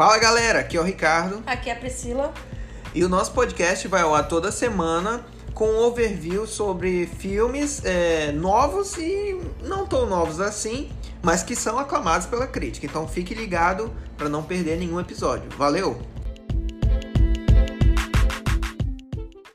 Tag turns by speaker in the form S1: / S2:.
S1: Fala galera, aqui é o Ricardo.
S2: Aqui é a Priscila.
S1: E o nosso podcast vai ao ar toda semana com um overview sobre filmes é, novos e não tão novos assim, mas que são aclamados pela crítica. Então fique ligado para não perder nenhum episódio. Valeu!